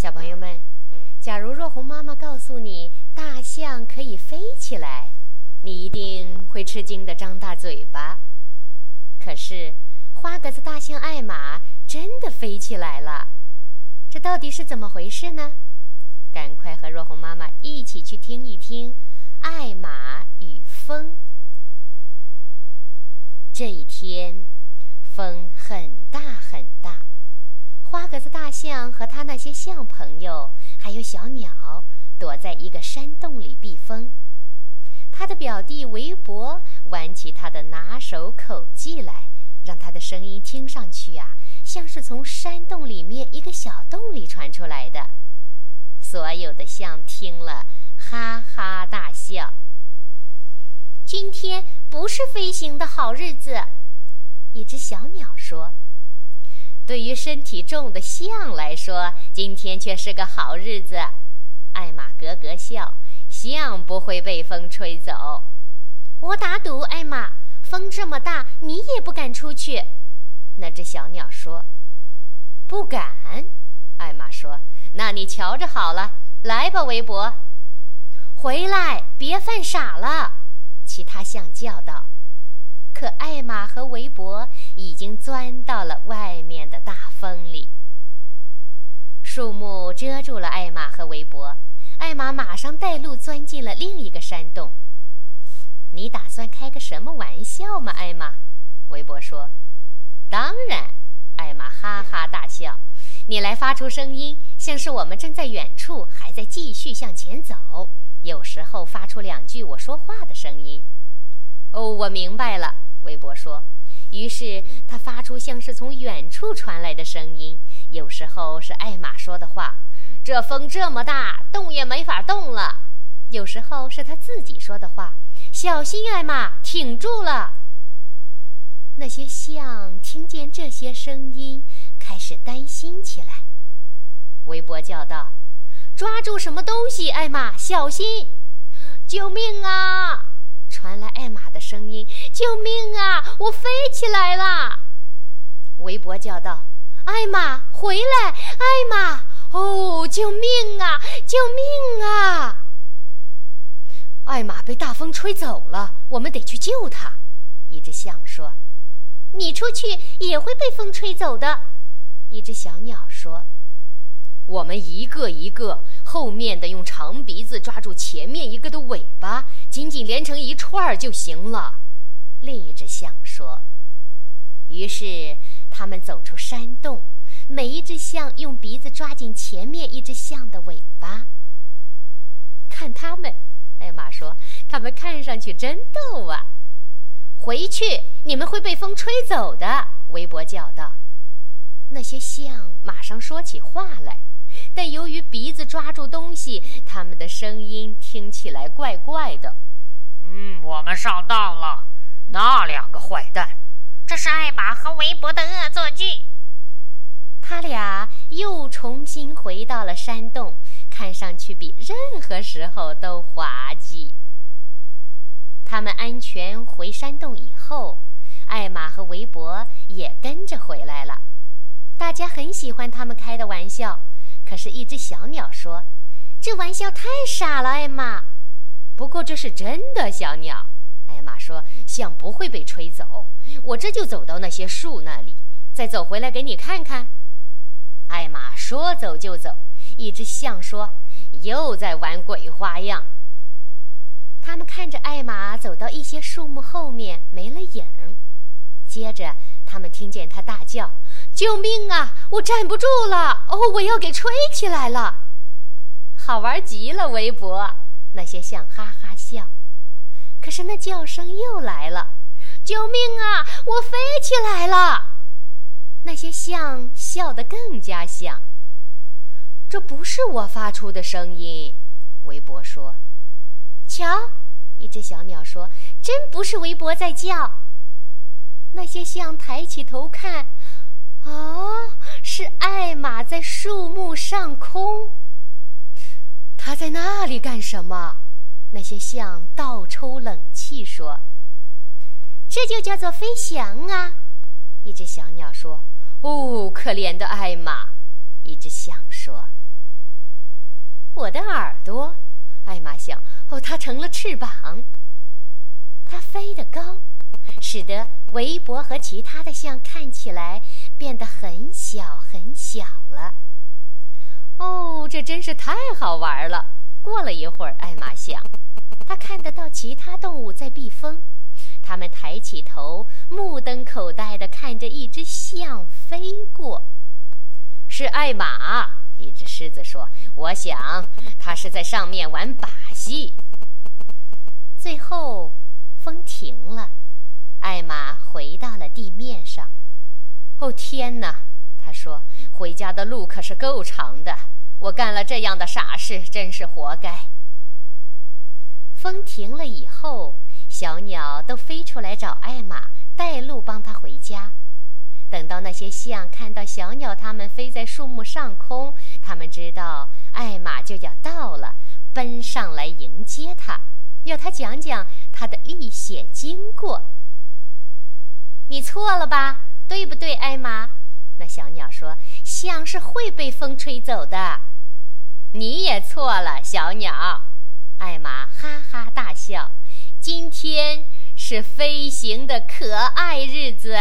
小朋友们，假如若红妈妈告诉你大象可以飞起来，你一定会吃惊的张大嘴巴。可是，花格子大象艾玛真的飞起来了，这到底是怎么回事呢？赶快和若红妈妈一起去听一听《艾玛与风》。这一天，风很大很大。花格子大象和他那些象朋友，还有小鸟，躲在一个山洞里避风。他的表弟韦伯玩起他的拿手口技来，让他的声音听上去啊，像是从山洞里面一个小洞里传出来的。所有的象听了，哈哈大笑。今天不是飞行的好日子，一只小鸟说。对于身体重的象来说，今天却是个好日子。艾玛咯咯笑，象不会被风吹走。我打赌，艾玛，风这么大，你也不敢出去。那只小鸟说：“不敢。”艾玛说：“那你瞧着好了，来吧，围脖，回来，别犯傻了。”其他象叫道。可艾玛和围脖已经钻到了外面的大风里。树木遮住了艾玛和围脖，艾玛马上带路钻进了另一个山洞。你打算开个什么玩笑吗，艾玛？围脖说。当然，艾玛哈哈大笑。你来发出声音，像是我们正在远处，还在继续向前走。有时候发出两句我说话的声音。哦，我明白了，韦伯说。于是他发出像是从远处传来的声音，有时候是艾玛说的话：“这风这么大，动也没法动了。”有时候是他自己说的话：“小心，艾玛，挺住了。”那些象听见这些声音，开始担心起来。韦伯叫道：“抓住什么东西，艾玛，小心！救命啊！”传来艾玛的声音：“救命啊！我飞来啦！”围脖叫道：“艾玛，回来！艾玛，哦，救命啊！救命啊！”艾玛被大风吹走了，我们得去救她。一只象说：“你出去也会被风吹走的。”一只小鸟说。我们一个一个，后面的用长鼻子抓住前面一个的尾巴，紧紧连成一串儿就行了。另一只象说。于是他们走出山洞，每一只象用鼻子抓紧前面一只象的尾巴。看他们，艾玛说，他们看上去真逗啊。回去，你们会被风吹走的。韦伯叫道。那些象马上说起话来。但由于鼻子抓住东西，他们的声音听起来怪怪的。嗯，我们上当了。那两个坏蛋，艾玛和韦伯的恶作剧。他俩又重新回到了山洞，看上去比任何时候都滑稽。他们安全回山洞以后，艾玛和韦伯也跟着回来了。大家很喜欢他们开的玩笑。可是，一只小鸟说：“这玩笑太傻了，艾玛。”不过这是真的，小鸟。说：“象不会被吹走，我这就走到那些树那里，再走回来给你看看。”艾玛说走就走。一只象说：“又在玩鬼花样。”他们看着艾玛走到一些树木后面，没了影。接着，他们听见他大叫。救命啊！我站不住了！哦，我要给吹起来了，好玩极了！围脖，那些象哈哈笑。可是那叫声又来了：“救命啊！我飞起来了！”那些象笑得更加响。这不是我发出的声音，围脖说。瞧，一只小鸟说：“真不是围脖在叫。”那些象抬起头看。啊，是艾玛在树木上空。他在那里干什么？那些象倒抽冷气说：“这就叫做飞翔啊！”一只小鸟说：“哦，可怜的艾玛。”一只象说：“我的耳朵。艾玛想，哦，它成了翅膀。它飞得高，使得围脖和其他的象看起来变得很小很小了。哦，这真是太好玩了！过了一会儿，艾玛想，他看得到其他动物在避风，他们抬起头，目瞪口呆地看着一只象飞过。是艾玛，一只狮子说：“我想，它是在上面玩把戏。”最后，风停了，艾玛回到了地面上。哦，天哪！他说：“回家的路可是够长的。”我干了这样的傻事，真是活该。风停了以后，小鸟都飞出来找艾玛带路，帮她回家。等到那些象看到小鸟，它们飞在树木上空，它们知道艾玛就要到了，奔上来迎接她，要她讲讲她的历险经过。你错了吧？对不对，艾玛？那小鸟说：“象是会被风吹走的。”你也错了，小鸟。艾玛哈哈大笑。今天是飞行的可爱日子。